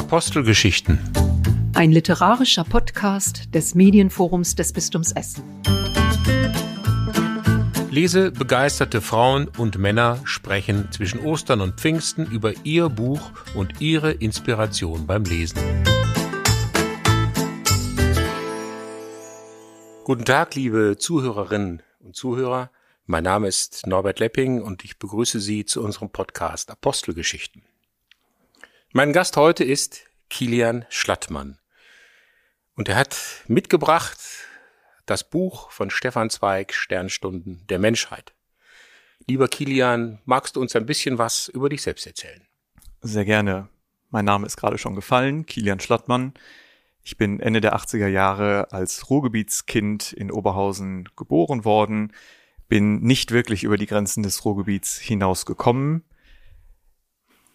Apostelgeschichten. Ein literarischer Podcast des Medienforums des Bistums Essen. Lese begeisterte Frauen und Männer sprechen zwischen Ostern und Pfingsten über ihr Buch und ihre Inspiration beim Lesen. Guten Tag, liebe Zuhörerinnen und Zuhörer. Mein Name ist Norbert Lepping und ich begrüße Sie zu unserem Podcast Apostelgeschichten. Mein Gast heute ist Kilian Schlattmann. Und er hat mitgebracht das Buch von Stefan Zweig, Sternstunden der Menschheit. Lieber Kilian, magst du uns ein bisschen was über dich selbst erzählen? Sehr gerne. Mein Name ist gerade schon gefallen, Kilian Schlattmann. Ich bin Ende der 80er Jahre als Ruhrgebietskind in Oberhausen geboren worden, bin nicht wirklich über die Grenzen des Ruhrgebiets hinausgekommen,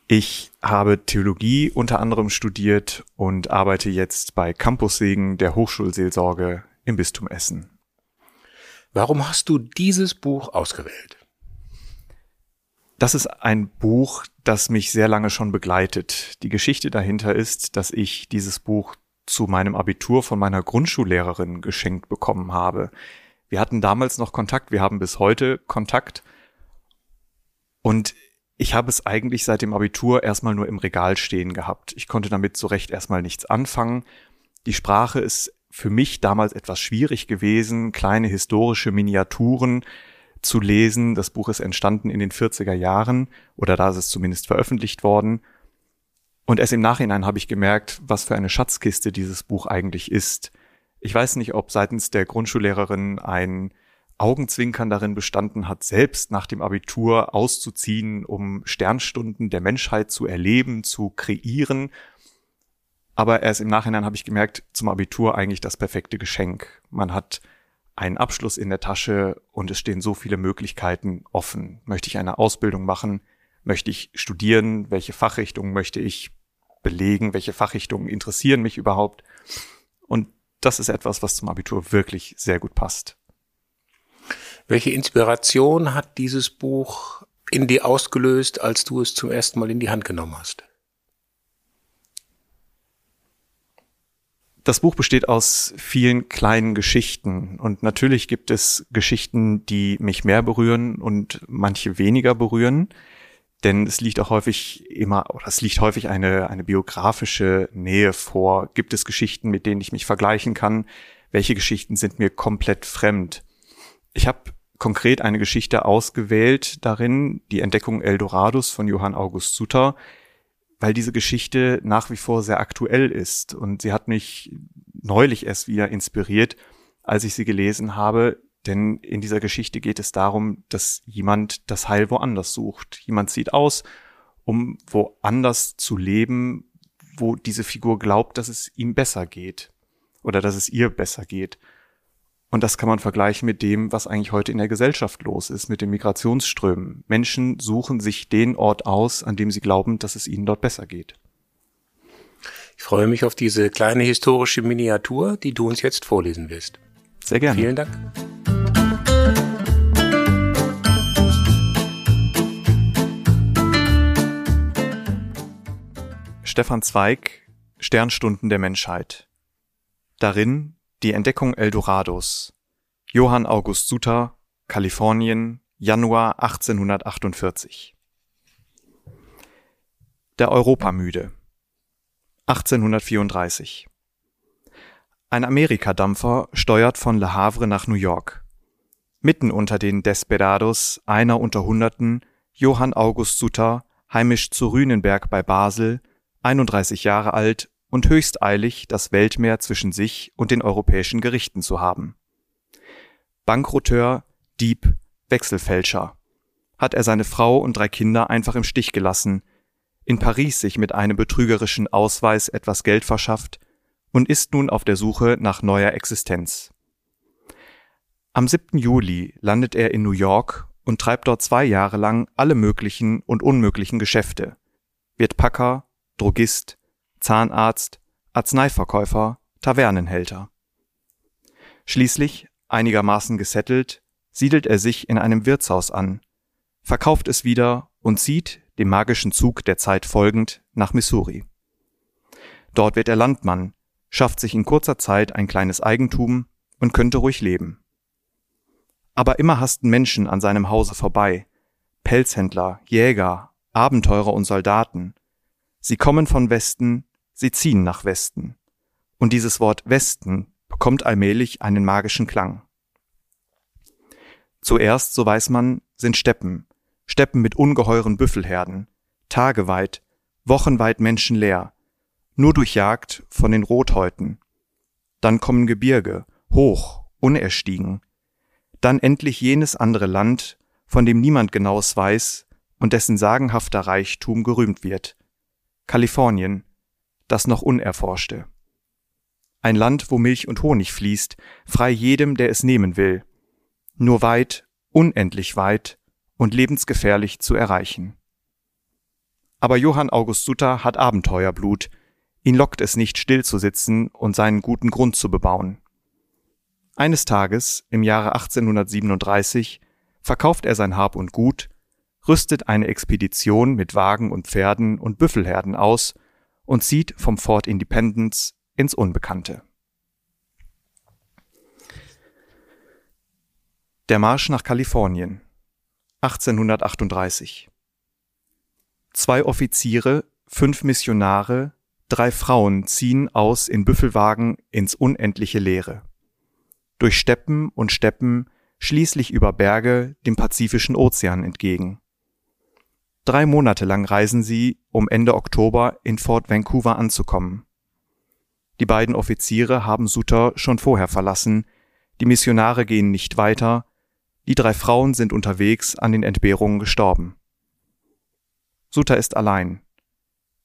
ich habe Theologie unter anderem studiert und arbeite jetzt bei Campussegen der Hochschulseelsorge im Bistum Essen. Warum hast du dieses Buch ausgewählt? Das ist ein Buch, das mich sehr lange schon begleitet. Die Geschichte dahinter ist, dass ich dieses Buch zu meinem Abitur von meiner Grundschullehrerin geschenkt bekommen habe. Wir hatten damals noch Kontakt, wir haben bis heute Kontakt. Und ich habe es eigentlich seit dem Abitur erstmal nur im Regal stehen gehabt. Ich konnte damit so recht erstmal nichts anfangen. Die Sprache ist für mich damals etwas schwierig gewesen, kleine historische Miniaturen zu lesen. Das Buch ist entstanden in den 40er Jahren oder da ist es zumindest veröffentlicht worden. Und erst im Nachhinein habe ich gemerkt, was für eine Schatzkiste dieses Buch eigentlich ist. Ich weiß nicht, ob seitens der Grundschullehrerin ein Augenzwinkern darin bestanden hat, selbst nach dem Abitur auszuziehen, um Sternstunden der Menschheit zu erleben, zu kreieren. Aber erst im Nachhinein habe ich gemerkt, zum Abitur eigentlich das perfekte Geschenk. Man hat einen Abschluss in der Tasche und es stehen so viele Möglichkeiten offen. Möchte ich eine Ausbildung machen? Möchte ich studieren? Welche Fachrichtungen möchte ich belegen? Welche Fachrichtungen interessieren mich überhaupt? Und das ist etwas, was zum Abitur wirklich sehr gut passt. Welche Inspiration hat dieses Buch in dir ausgelöst, als du es zum ersten Mal in die Hand genommen hast? Das Buch besteht aus vielen kleinen Geschichten und natürlich gibt es Geschichten, die mich mehr berühren und manche weniger berühren, denn es liegt auch häufig immer oder es liegt häufig eine eine biografische Nähe vor. Gibt es Geschichten, mit denen ich mich vergleichen kann? Welche Geschichten sind mir komplett fremd? Ich habe konkret eine Geschichte ausgewählt darin, die Entdeckung Eldorados von Johann August Sutter, weil diese Geschichte nach wie vor sehr aktuell ist und sie hat mich neulich erst wieder inspiriert, als ich sie gelesen habe, denn in dieser Geschichte geht es darum, dass jemand das Heil woanders sucht. Jemand zieht aus, um woanders zu leben, wo diese Figur glaubt, dass es ihm besser geht oder dass es ihr besser geht. Und das kann man vergleichen mit dem, was eigentlich heute in der Gesellschaft los ist, mit den Migrationsströmen. Menschen suchen sich den Ort aus, an dem sie glauben, dass es ihnen dort besser geht. Ich freue mich auf diese kleine historische Miniatur, die du uns jetzt vorlesen wirst. Sehr gerne. Vielen Dank. Stefan Zweig, Sternstunden der Menschheit. Darin die Entdeckung Eldorados. Johann August Suter, Kalifornien, Januar 1848. Der Europamüde. 1834. Ein Amerikadampfer steuert von Le Havre nach New York. Mitten unter den Desperados, einer unter Hunderten, Johann August Suter, heimisch zu Rühnenberg bei Basel, 31 Jahre alt und höchst eilig, das Weltmeer zwischen sich und den europäischen Gerichten zu haben. Bankroteur, Dieb, Wechselfälscher. Hat er seine Frau und drei Kinder einfach im Stich gelassen, in Paris sich mit einem betrügerischen Ausweis etwas Geld verschafft und ist nun auf der Suche nach neuer Existenz. Am 7. Juli landet er in New York und treibt dort zwei Jahre lang alle möglichen und unmöglichen Geschäfte, wird Packer, Drogist, Zahnarzt, Arzneiverkäufer, Tavernenhälter. Schließlich, einigermaßen gesettelt, siedelt er sich in einem Wirtshaus an, verkauft es wieder und zieht, dem magischen Zug der Zeit folgend, nach Missouri. Dort wird er Landmann, schafft sich in kurzer Zeit ein kleines Eigentum und könnte ruhig leben. Aber immer hasten Menschen an seinem Hause vorbei. Pelzhändler, Jäger, Abenteurer und Soldaten. Sie kommen von Westen, sie ziehen nach Westen. Und dieses Wort Westen bekommt allmählich einen magischen Klang. Zuerst, so weiß man, sind Steppen, Steppen mit ungeheuren Büffelherden, tageweit, wochenweit menschenleer, nur durchjagt von den Rothäuten. Dann kommen Gebirge, hoch, unerstiegen. Dann endlich jenes andere Land, von dem niemand genaues weiß und dessen sagenhafter Reichtum gerühmt wird. Kalifornien, das noch unerforschte. Ein Land, wo Milch und Honig fließt, frei jedem, der es nehmen will. Nur weit, unendlich weit und lebensgefährlich zu erreichen. Aber Johann August Sutter hat Abenteuerblut, Ihn lockt es nicht, still zu sitzen und seinen guten Grund zu bebauen. Eines Tages, im Jahre 1837, verkauft er sein Hab und Gut, rüstet eine Expedition mit Wagen und Pferden und Büffelherden aus und zieht vom Fort Independence ins Unbekannte. Der Marsch nach Kalifornien 1838 Zwei Offiziere, fünf Missionare, Drei Frauen ziehen aus in Büffelwagen ins unendliche Leere. Durch Steppen und Steppen, schließlich über Berge dem Pazifischen Ozean entgegen. Drei Monate lang reisen sie, um Ende Oktober in Fort Vancouver anzukommen. Die beiden Offiziere haben Sutter schon vorher verlassen, die Missionare gehen nicht weiter, die drei Frauen sind unterwegs an den Entbehrungen gestorben. Sutter ist allein.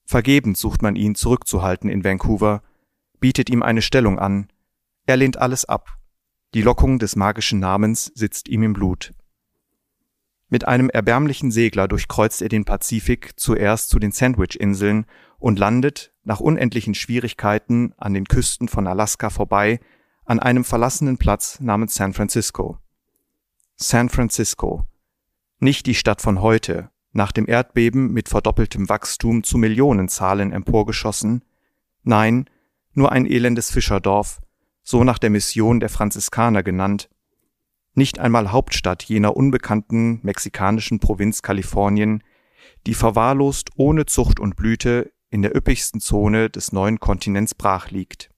Vergebens sucht man ihn zurückzuhalten in Vancouver, bietet ihm eine Stellung an. Er lehnt alles ab. Die Lockung des magischen Namens sitzt ihm im Blut. Mit einem erbärmlichen Segler durchkreuzt er den Pazifik zuerst zu den Sandwich-Inseln und landet, nach unendlichen Schwierigkeiten an den Küsten von Alaska vorbei, an einem verlassenen Platz namens San Francisco. San Francisco. Nicht die Stadt von heute, nach dem Erdbeben mit verdoppeltem Wachstum zu Millionenzahlen emporgeschossen, nein, nur ein elendes Fischerdorf, so nach der Mission der Franziskaner genannt, nicht einmal Hauptstadt jener unbekannten mexikanischen Provinz Kalifornien, die verwahrlost ohne Zucht und Blüte in der üppigsten Zone des neuen Kontinents brach liegt.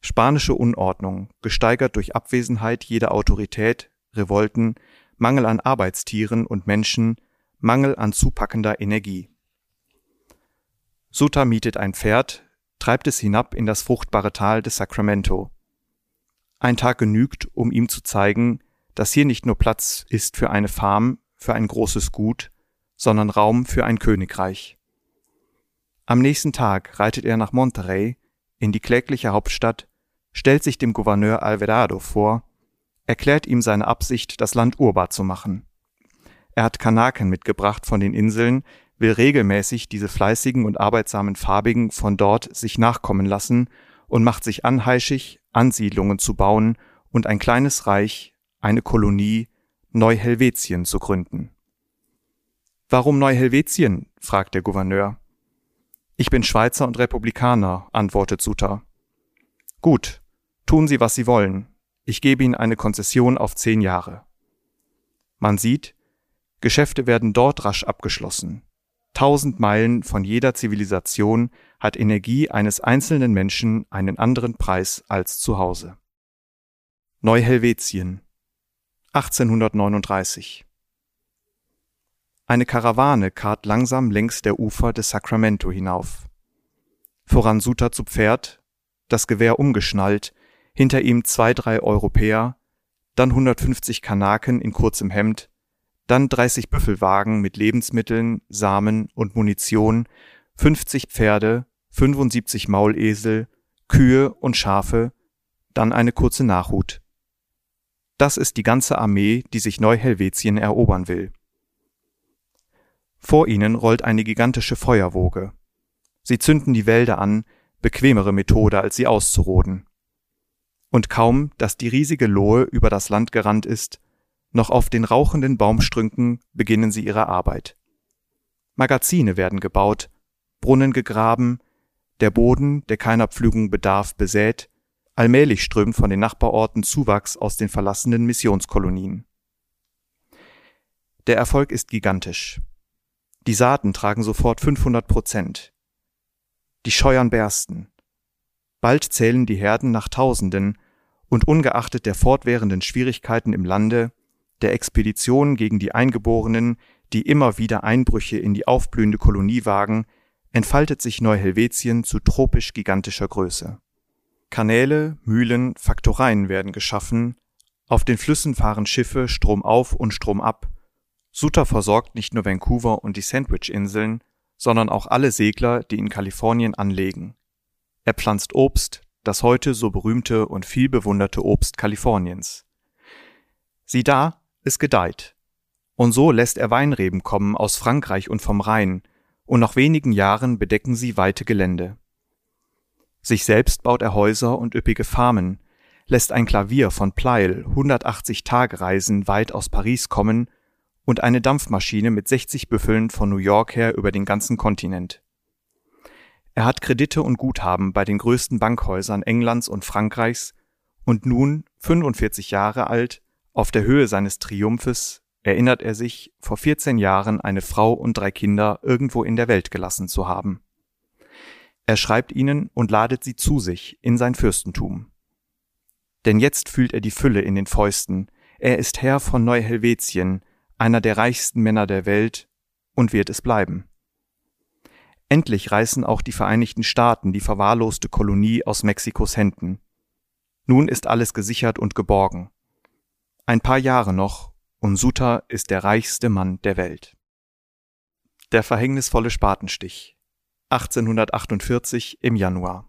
Spanische Unordnung, gesteigert durch Abwesenheit jeder Autorität, Revolten, Mangel an Arbeitstieren und Menschen, Mangel an zupackender Energie. Sutta mietet ein Pferd, treibt es hinab in das fruchtbare Tal des Sacramento. Ein Tag genügt, um ihm zu zeigen, dass hier nicht nur Platz ist für eine Farm, für ein großes Gut, sondern Raum für ein Königreich. Am nächsten Tag reitet er nach Monterrey, in die klägliche Hauptstadt, stellt sich dem Gouverneur Alvarado vor, erklärt ihm seine Absicht, das Land urbar zu machen. Er hat Kanaken mitgebracht von den Inseln, will regelmäßig diese fleißigen und arbeitsamen Farbigen von dort sich nachkommen lassen und macht sich anheischig, Ansiedlungen zu bauen und ein kleines Reich, eine Kolonie, Neu-Helvetien zu gründen. Warum Neu-Helvetien? fragt der Gouverneur. Ich bin Schweizer und Republikaner, antwortet Suter. Gut, tun Sie, was Sie wollen. Ich gebe Ihnen eine Konzession auf zehn Jahre. Man sieht, Geschäfte werden dort rasch abgeschlossen. Tausend Meilen von jeder Zivilisation hat Energie eines einzelnen Menschen einen anderen Preis als zu Hause. Neu-Helvetien 1839 Eine Karawane karrt langsam längs der Ufer des Sacramento hinauf. Voran Suter zu Pferd, das Gewehr umgeschnallt, hinter ihm zwei, drei Europäer, dann 150 Kanaken in kurzem Hemd, dann 30 Büffelwagen mit Lebensmitteln, Samen und Munition, 50 Pferde, 75 Maulesel, Kühe und Schafe, dann eine kurze Nachhut. Das ist die ganze Armee, die sich Neu-Helvetien erobern will. Vor ihnen rollt eine gigantische Feuerwoge. Sie zünden die Wälder an, bequemere Methode, als sie auszuroden. Und kaum, dass die riesige Lohe über das Land gerannt ist, noch auf den rauchenden Baumstrünken beginnen sie ihre Arbeit. Magazine werden gebaut, Brunnen gegraben, der Boden, der keiner Pflügung bedarf, besät, allmählich strömt von den Nachbarorten Zuwachs aus den verlassenen Missionskolonien. Der Erfolg ist gigantisch. Die Saaten tragen sofort 500 Prozent. Die Scheuern bersten. Bald zählen die Herden nach Tausenden und ungeachtet der fortwährenden Schwierigkeiten im Lande, der Expeditionen gegen die Eingeborenen, die immer wieder Einbrüche in die aufblühende Kolonie wagen, entfaltet sich Neu-Helvetien zu tropisch gigantischer Größe. Kanäle, Mühlen, Faktoreien werden geschaffen, auf den Flüssen fahren Schiffe stromauf und stromab. Sutter versorgt nicht nur Vancouver und die Sandwich-Inseln, sondern auch alle Segler, die in Kalifornien anlegen. Er pflanzt Obst, das heute so berühmte und viel bewunderte Obst Kaliforniens. Sieh da, es gedeiht. Und so lässt er Weinreben kommen aus Frankreich und vom Rhein, und nach wenigen Jahren bedecken sie weite Gelände. Sich selbst baut er Häuser und üppige Farmen, lässt ein Klavier von Pleil 180 Tagereisen weit aus Paris kommen und eine Dampfmaschine mit 60 Büffeln von New York her über den ganzen Kontinent. Er hat Kredite und Guthaben bei den größten Bankhäusern Englands und Frankreichs und nun, 45 Jahre alt, auf der Höhe seines Triumphes, erinnert er sich, vor 14 Jahren eine Frau und drei Kinder irgendwo in der Welt gelassen zu haben. Er schreibt ihnen und ladet sie zu sich in sein Fürstentum. Denn jetzt fühlt er die Fülle in den Fäusten, er ist Herr von Neu-Helvetien, einer der reichsten Männer der Welt, und wird es bleiben. Endlich reißen auch die Vereinigten Staaten die verwahrloste Kolonie aus Mexikos Händen. Nun ist alles gesichert und geborgen. Ein paar Jahre noch, und Suta ist der reichste Mann der Welt. Der verhängnisvolle Spatenstich 1848 im Januar.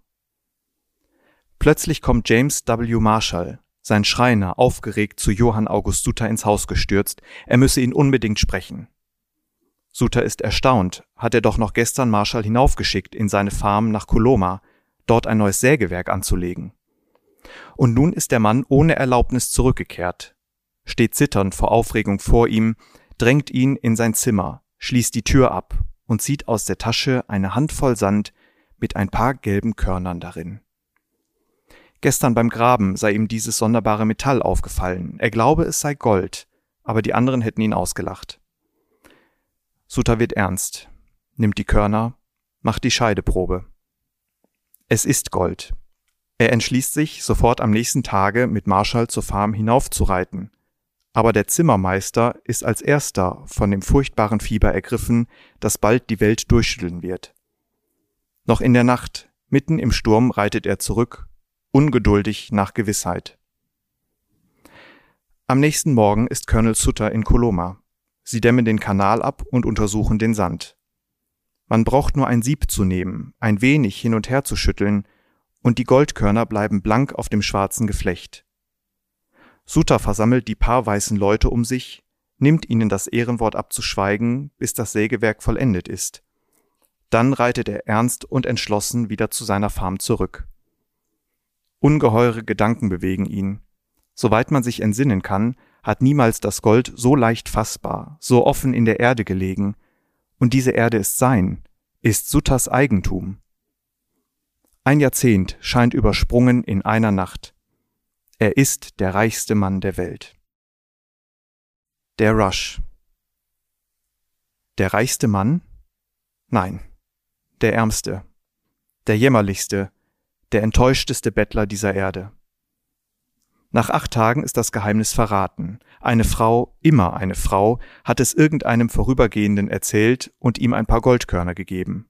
Plötzlich kommt James W. Marshall, sein Schreiner, aufgeregt zu Johann August Suter ins Haus gestürzt, er müsse ihn unbedingt sprechen. Suter ist erstaunt, hat er doch noch gestern Marshall hinaufgeschickt in seine Farm nach Coloma, dort ein neues Sägewerk anzulegen. Und nun ist der Mann ohne Erlaubnis zurückgekehrt, steht zitternd vor Aufregung vor ihm, drängt ihn in sein Zimmer, schließt die Tür ab und zieht aus der Tasche eine Handvoll Sand mit ein paar gelben Körnern darin. Gestern beim Graben sei ihm dieses sonderbare Metall aufgefallen. Er glaube, es sei Gold, aber die anderen hätten ihn ausgelacht. Suter wird ernst, nimmt die Körner, macht die Scheideprobe. Es ist Gold. Er entschließt sich, sofort am nächsten Tage mit Marschall zur Farm hinaufzureiten, aber der Zimmermeister ist als erster von dem furchtbaren Fieber ergriffen, das bald die Welt durchschütteln wird. Noch in der Nacht, mitten im Sturm, reitet er zurück, ungeduldig nach Gewissheit. Am nächsten Morgen ist Colonel Sutter in Coloma. Sie dämmen den Kanal ab und untersuchen den Sand. Man braucht nur ein Sieb zu nehmen, ein wenig hin und her zu schütteln, und die Goldkörner bleiben blank auf dem schwarzen Geflecht. Suter versammelt die paar weißen Leute um sich, nimmt ihnen das Ehrenwort abzuschweigen, bis das Sägewerk vollendet ist. Dann reitet er ernst und entschlossen wieder zu seiner Farm zurück. Ungeheure Gedanken bewegen ihn. Soweit man sich entsinnen kann, hat niemals das Gold so leicht fassbar, so offen in der Erde gelegen, und diese Erde ist sein, ist Sutters Eigentum. Ein Jahrzehnt scheint übersprungen in einer Nacht. Er ist der reichste Mann der Welt. Der Rush. Der reichste Mann? Nein, der ärmste, der jämmerlichste, der enttäuschteste Bettler dieser Erde. Nach acht Tagen ist das Geheimnis verraten. Eine Frau, immer eine Frau, hat es irgendeinem Vorübergehenden erzählt und ihm ein paar Goldkörner gegeben.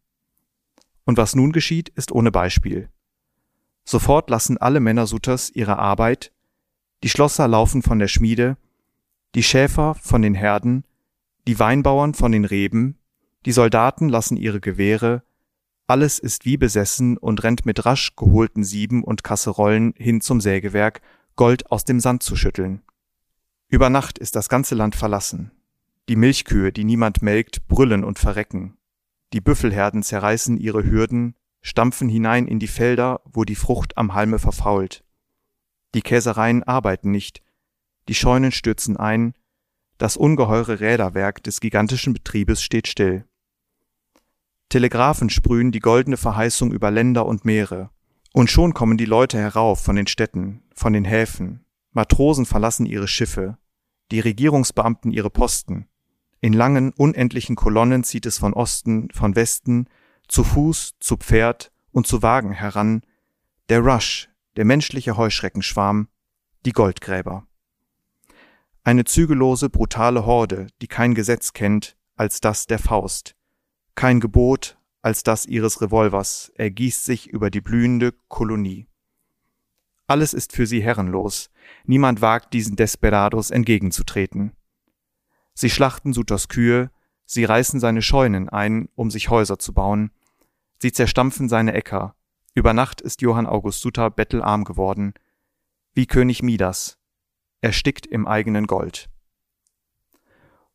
Und was nun geschieht, ist ohne Beispiel. Sofort lassen alle Männer Sutters ihre Arbeit, die Schlosser laufen von der Schmiede, die Schäfer von den Herden, die Weinbauern von den Reben, die Soldaten lassen ihre Gewehre, alles ist wie besessen und rennt mit rasch geholten Sieben und Kasserollen hin zum Sägewerk, Gold aus dem Sand zu schütteln. Über Nacht ist das ganze Land verlassen. Die Milchkühe, die niemand melkt, brüllen und verrecken. Die Büffelherden zerreißen ihre Hürden, stampfen hinein in die Felder, wo die Frucht am Halme verfault. Die Käsereien arbeiten nicht, die Scheunen stürzen ein, das ungeheure Räderwerk des gigantischen Betriebes steht still. Telegraphen sprühen die goldene Verheißung über Länder und Meere. Und schon kommen die Leute herauf von den Städten, von den Häfen. Matrosen verlassen ihre Schiffe, die Regierungsbeamten ihre Posten. In langen, unendlichen Kolonnen zieht es von Osten, von Westen, zu Fuß, zu Pferd und zu Wagen heran, der Rush, der menschliche Heuschreckenschwarm, die Goldgräber. Eine zügellose, brutale Horde, die kein Gesetz kennt als das der Faust, kein Gebot als das ihres Revolvers, ergießt sich über die blühende Kolonie. Alles ist für sie herrenlos, niemand wagt diesen Desperados entgegenzutreten. Sie schlachten Sutas Kühe, sie reißen seine Scheunen ein, um sich Häuser zu bauen, sie zerstampfen seine Äcker, über Nacht ist Johann August Suter bettelarm geworden, wie König Midas, erstickt im eigenen Gold.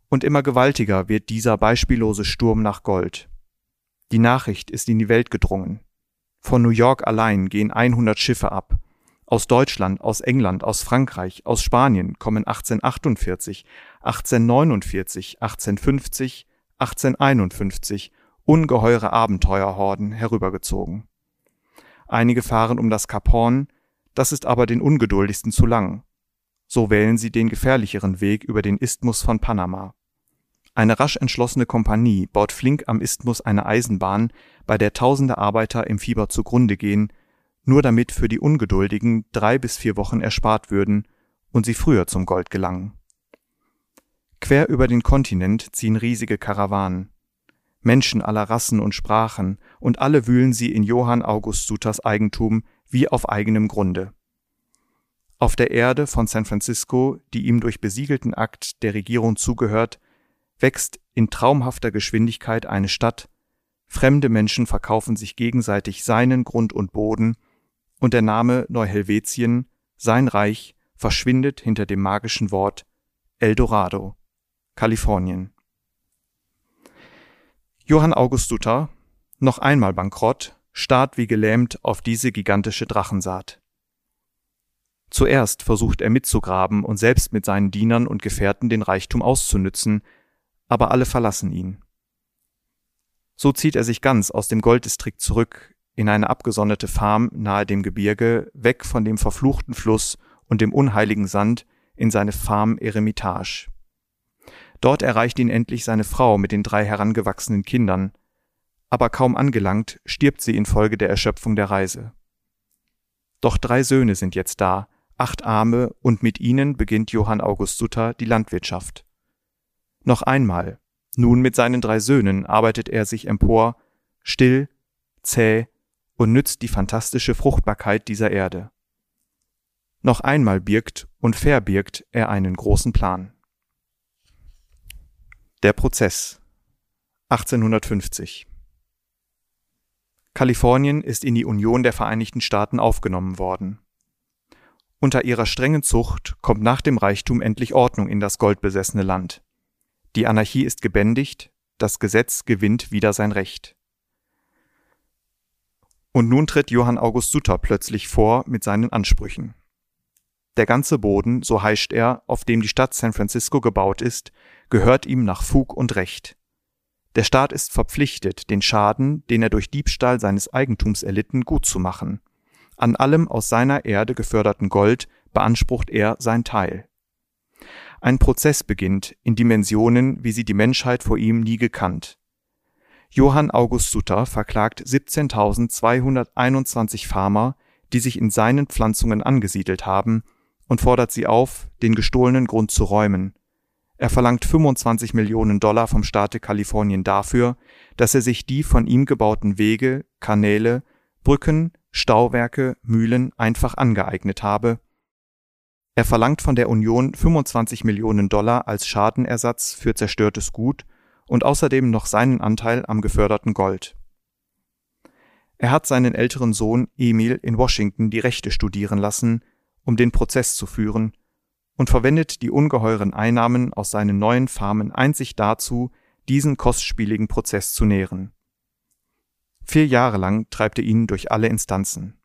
Und immer gewaltiger wird dieser beispiellose Sturm nach Gold. Die Nachricht ist in die Welt gedrungen. Von New York allein gehen 100 Schiffe ab. Aus Deutschland, aus England, aus Frankreich, aus Spanien kommen 1848, 1849, 1850, 1851 ungeheure Abenteuerhorden herübergezogen. Einige fahren um das Kap Horn, das ist aber den ungeduldigsten zu lang. So wählen sie den gefährlicheren Weg über den Isthmus von Panama. Eine rasch entschlossene Kompanie baut flink am Isthmus eine Eisenbahn, bei der tausende Arbeiter im Fieber zugrunde gehen, nur damit für die Ungeduldigen drei bis vier Wochen erspart würden und sie früher zum Gold gelangen. Quer über den Kontinent ziehen riesige Karawanen. Menschen aller Rassen und Sprachen, und alle wühlen sie in Johann August Sutas Eigentum wie auf eigenem Grunde. Auf der Erde von San Francisco, die ihm durch besiegelten Akt der Regierung zugehört, wächst in traumhafter Geschwindigkeit eine Stadt, fremde Menschen verkaufen sich gegenseitig seinen Grund und Boden, und der Name Neuhelvetien, sein Reich, verschwindet hinter dem magischen Wort Eldorado, Kalifornien. Johann August Sutter, noch einmal bankrott, starrt wie gelähmt auf diese gigantische Drachensaat. Zuerst versucht er mitzugraben und selbst mit seinen Dienern und Gefährten den Reichtum auszunützen, aber alle verlassen ihn. So zieht er sich ganz aus dem Golddistrikt zurück in eine abgesonderte Farm nahe dem Gebirge, weg von dem verfluchten Fluss und dem unheiligen Sand in seine Farm Eremitage. Dort erreicht ihn endlich seine Frau mit den drei herangewachsenen Kindern, aber kaum angelangt, stirbt sie infolge der Erschöpfung der Reise. Doch drei Söhne sind jetzt da, acht Arme, und mit ihnen beginnt Johann August Sutter die Landwirtschaft. Noch einmal, nun mit seinen drei Söhnen arbeitet er sich empor, still, zäh und nützt die fantastische Fruchtbarkeit dieser Erde. Noch einmal birgt und verbirgt er einen großen Plan. Der Prozess 1850 Kalifornien ist in die Union der Vereinigten Staaten aufgenommen worden. Unter ihrer strengen Zucht kommt nach dem Reichtum endlich Ordnung in das goldbesessene Land. Die Anarchie ist gebändigt, das Gesetz gewinnt wieder sein Recht. Und nun tritt Johann August Sutter plötzlich vor mit seinen Ansprüchen. Der ganze Boden, so heischt er, auf dem die Stadt San Francisco gebaut ist, gehört ihm nach Fug und Recht. Der Staat ist verpflichtet, den Schaden, den er durch Diebstahl seines Eigentums erlitten, gutzumachen. An allem aus seiner Erde geförderten Gold beansprucht er sein Teil. Ein Prozess beginnt in Dimensionen, wie sie die Menschheit vor ihm nie gekannt. Johann August Sutter verklagt 17.221 Farmer, die sich in seinen Pflanzungen angesiedelt haben, und fordert sie auf, den gestohlenen Grund zu räumen. Er verlangt 25 Millionen Dollar vom Staate Kalifornien dafür, dass er sich die von ihm gebauten Wege, Kanäle, Brücken, Stauwerke, Mühlen einfach angeeignet habe er verlangt von der Union 25 Millionen Dollar als Schadenersatz für zerstörtes Gut und außerdem noch seinen Anteil am geförderten Gold. Er hat seinen älteren Sohn Emil in Washington die Rechte studieren lassen, um den Prozess zu führen, und verwendet die ungeheuren Einnahmen aus seinen neuen Farmen einzig dazu, diesen kostspieligen Prozess zu nähren. Vier Jahre lang treibt er ihn durch alle Instanzen.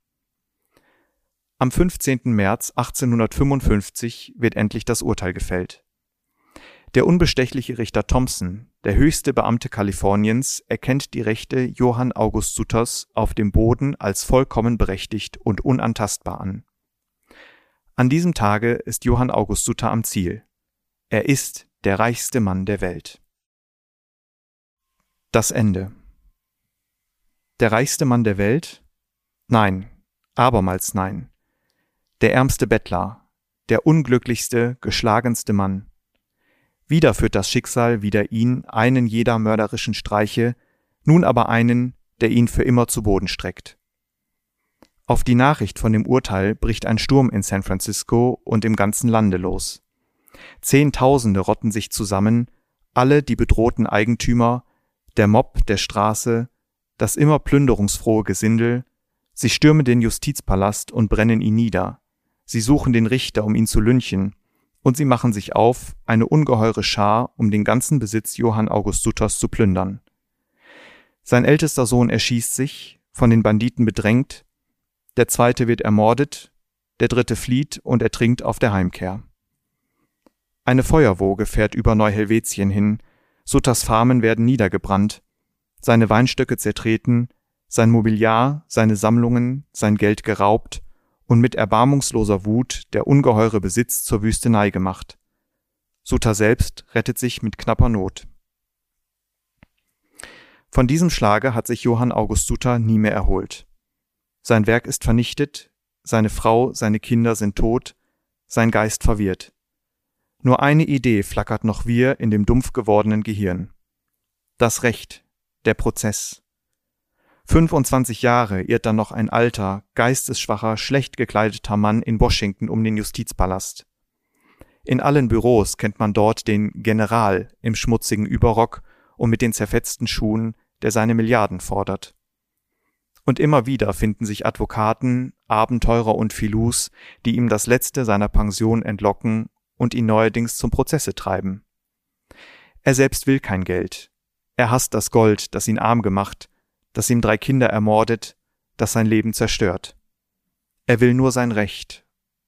Am 15. März 1855 wird endlich das Urteil gefällt. Der unbestechliche Richter Thompson, der höchste Beamte Kaliforniens, erkennt die Rechte Johann August Sutters auf dem Boden als vollkommen berechtigt und unantastbar an. An diesem Tage ist Johann August Sutter am Ziel. Er ist der reichste Mann der Welt. Das Ende. Der reichste Mann der Welt? Nein, abermals nein. Der ärmste Bettler, der unglücklichste, geschlagenste Mann, wieder führt das Schicksal wider ihn einen jeder mörderischen Streiche, nun aber einen, der ihn für immer zu Boden streckt. Auf die Nachricht von dem Urteil bricht ein Sturm in San Francisco und im ganzen Lande los. Zehntausende rotten sich zusammen, alle die bedrohten Eigentümer, der Mob der Straße, das immer plünderungsfrohe Gesindel, sie stürmen den Justizpalast und brennen ihn nieder. Sie suchen den Richter, um ihn zu lynchen, und sie machen sich auf, eine ungeheure Schar, um den ganzen Besitz Johann August Sutters zu plündern. Sein ältester Sohn erschießt sich, von den Banditen bedrängt, der zweite wird ermordet, der dritte flieht und ertrinkt auf der Heimkehr. Eine Feuerwoge fährt über Neuhelvetien hin, Sutters Farmen werden niedergebrannt, seine Weinstöcke zertreten, sein Mobiliar, seine Sammlungen, sein Geld geraubt, und mit erbarmungsloser Wut der ungeheure Besitz zur Wüstenei gemacht. Suta selbst rettet sich mit knapper Not. Von diesem Schlage hat sich Johann August Suter nie mehr erholt. Sein Werk ist vernichtet, seine Frau, seine Kinder sind tot, sein Geist verwirrt. Nur eine Idee flackert noch wir in dem dumpf gewordenen Gehirn. Das Recht, der Prozess. 25 Jahre irrt dann noch ein alter, geistesschwacher, schlecht gekleideter Mann in Washington um den Justizpalast. In allen Büros kennt man dort den General im schmutzigen Überrock und mit den zerfetzten Schuhen, der seine Milliarden fordert. Und immer wieder finden sich Advokaten, Abenteurer und Filous, die ihm das letzte seiner Pension entlocken und ihn neuerdings zum Prozesse treiben. Er selbst will kein Geld. Er hasst das Gold, das ihn arm gemacht, das ihm drei Kinder ermordet, das sein Leben zerstört. Er will nur sein Recht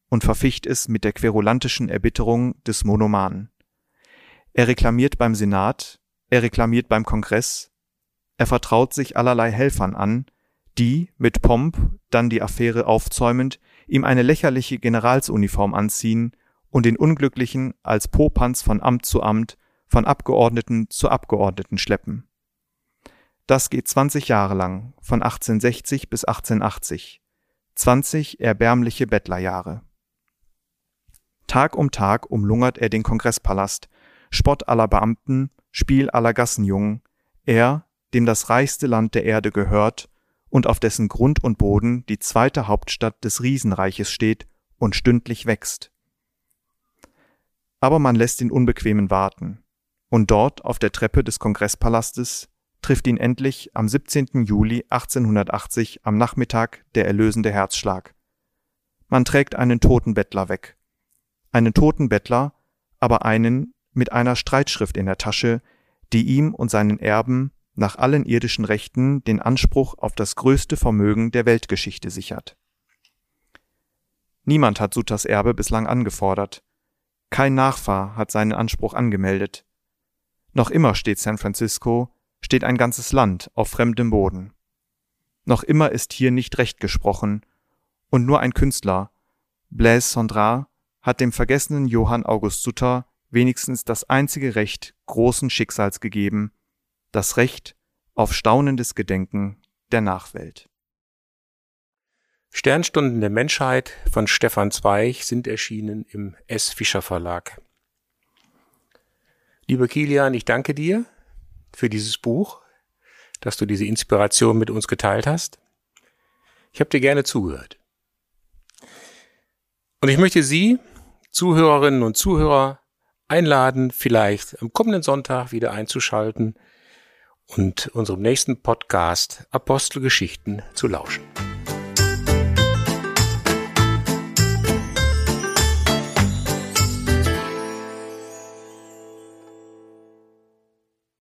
und verficht es mit der querulantischen Erbitterung des Monomanen. Er reklamiert beim Senat, er reklamiert beim Kongress, er vertraut sich allerlei Helfern an, die, mit Pomp, dann die Affäre aufzäumend, ihm eine lächerliche Generalsuniform anziehen und den Unglücklichen als Popanz von Amt zu Amt, von Abgeordneten zu Abgeordneten schleppen. Das geht 20 Jahre lang, von 1860 bis 1880. 20 erbärmliche Bettlerjahre. Tag um Tag umlungert er den Kongresspalast, Spott aller Beamten, Spiel aller Gassenjungen, er, dem das reichste Land der Erde gehört und auf dessen Grund und Boden die zweite Hauptstadt des Riesenreiches steht und stündlich wächst. Aber man lässt den Unbequemen warten, und dort auf der Treppe des Kongresspalastes trifft ihn endlich am 17. Juli 1880 am Nachmittag der erlösende Herzschlag. Man trägt einen toten Bettler weg. Einen toten Bettler, aber einen mit einer Streitschrift in der Tasche, die ihm und seinen Erben nach allen irdischen Rechten den Anspruch auf das größte Vermögen der Weltgeschichte sichert. Niemand hat Sutters Erbe bislang angefordert. Kein Nachfahr hat seinen Anspruch angemeldet. Noch immer steht San Francisco steht ein ganzes Land auf fremdem Boden. Noch immer ist hier nicht Recht gesprochen, und nur ein Künstler, Blaise Sondra, hat dem vergessenen Johann August Sutter wenigstens das einzige Recht großen Schicksals gegeben, das Recht auf staunendes Gedenken der Nachwelt. Sternstunden der Menschheit von Stefan Zweig sind erschienen im S. Fischer Verlag. Lieber Kilian, ich danke dir für dieses Buch, dass du diese Inspiration mit uns geteilt hast. Ich habe dir gerne zugehört. Und ich möchte Sie, Zuhörerinnen und Zuhörer, einladen, vielleicht am kommenden Sonntag wieder einzuschalten und unserem nächsten Podcast Apostelgeschichten zu lauschen.